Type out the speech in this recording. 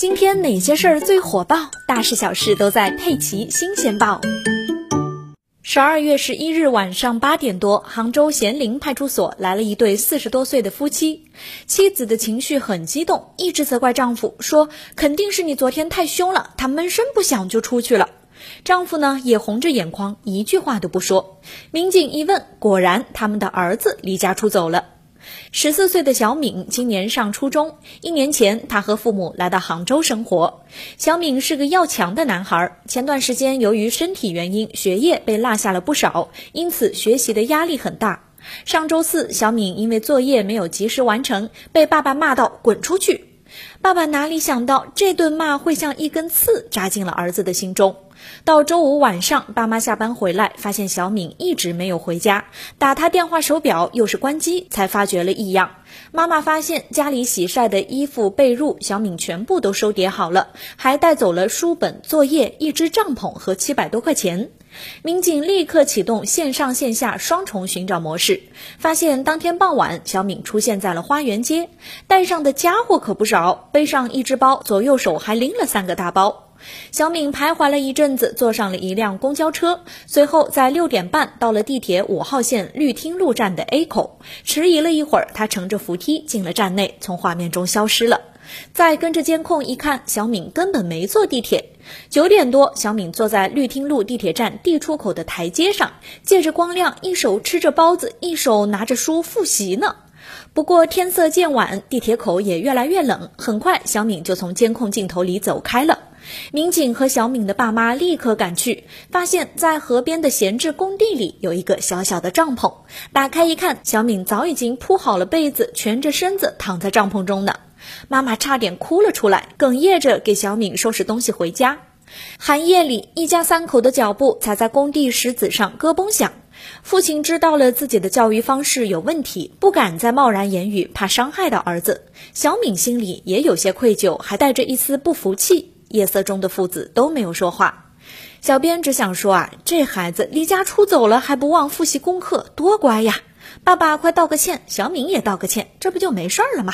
今天哪些事儿最火爆？大事小事都在《佩奇新鲜报》。十二月十一日晚上八点多，杭州咸宁派出所来了一对四十多岁的夫妻，妻子的情绪很激动，一直责怪丈夫，说肯定是你昨天太凶了，他闷声不响就出去了。丈夫呢也红着眼眶，一句话都不说。民警一问，果然他们的儿子离家出走了。十四岁的小敏今年上初中。一年前，她和父母来到杭州生活。小敏是个要强的男孩。前段时间，由于身体原因，学业被落下了不少，因此学习的压力很大。上周四，小敏因为作业没有及时完成，被爸爸骂到“滚出去”。爸爸哪里想到，这顿骂会像一根刺扎进了儿子的心中。到周五晚上，爸妈下班回来，发现小敏一直没有回家，打他电话手表又是关机，才发觉了异样。妈妈发现家里洗晒的衣服、被褥，小敏全部都收叠好了，还带走了书本、作业、一只帐篷和七百多块钱。民警立刻启动线上线下双重寻找模式，发现当天傍晚，小敏出现在了花园街，带上的家伙可不少，背上一只包，左右手还拎了三个大包。小敏徘徊了一阵子，坐上了一辆公交车，随后在六点半到了地铁五号线绿汀路站的 A 口，迟疑了一会儿，她乘着扶梯进了站内，从画面中消失了。再跟着监控一看，小敏根本没坐地铁。九点多，小敏坐在绿汀路地铁站 D 出口的台阶上，借着光亮，一手吃着包子，一手拿着书复习呢。不过天色渐晚，地铁口也越来越冷，很快小敏就从监控镜头里走开了。民警和小敏的爸妈立刻赶去，发现，在河边的闲置工地里有一个小小的帐篷。打开一看，小敏早已经铺好了被子，蜷着身子躺在帐篷中呢。妈妈差点哭了出来，哽咽着给小敏收拾东西回家。寒夜里，一家三口的脚步踩在工地石子上，咯嘣响。父亲知道了自己的教育方式有问题，不敢再贸然言语，怕伤害到儿子。小敏心里也有些愧疚，还带着一丝不服气。夜色中的父子都没有说话，小编只想说啊，这孩子离家出走了还不忘复习功课，多乖呀！爸爸快道个歉，小敏也道个歉，这不就没事儿了吗？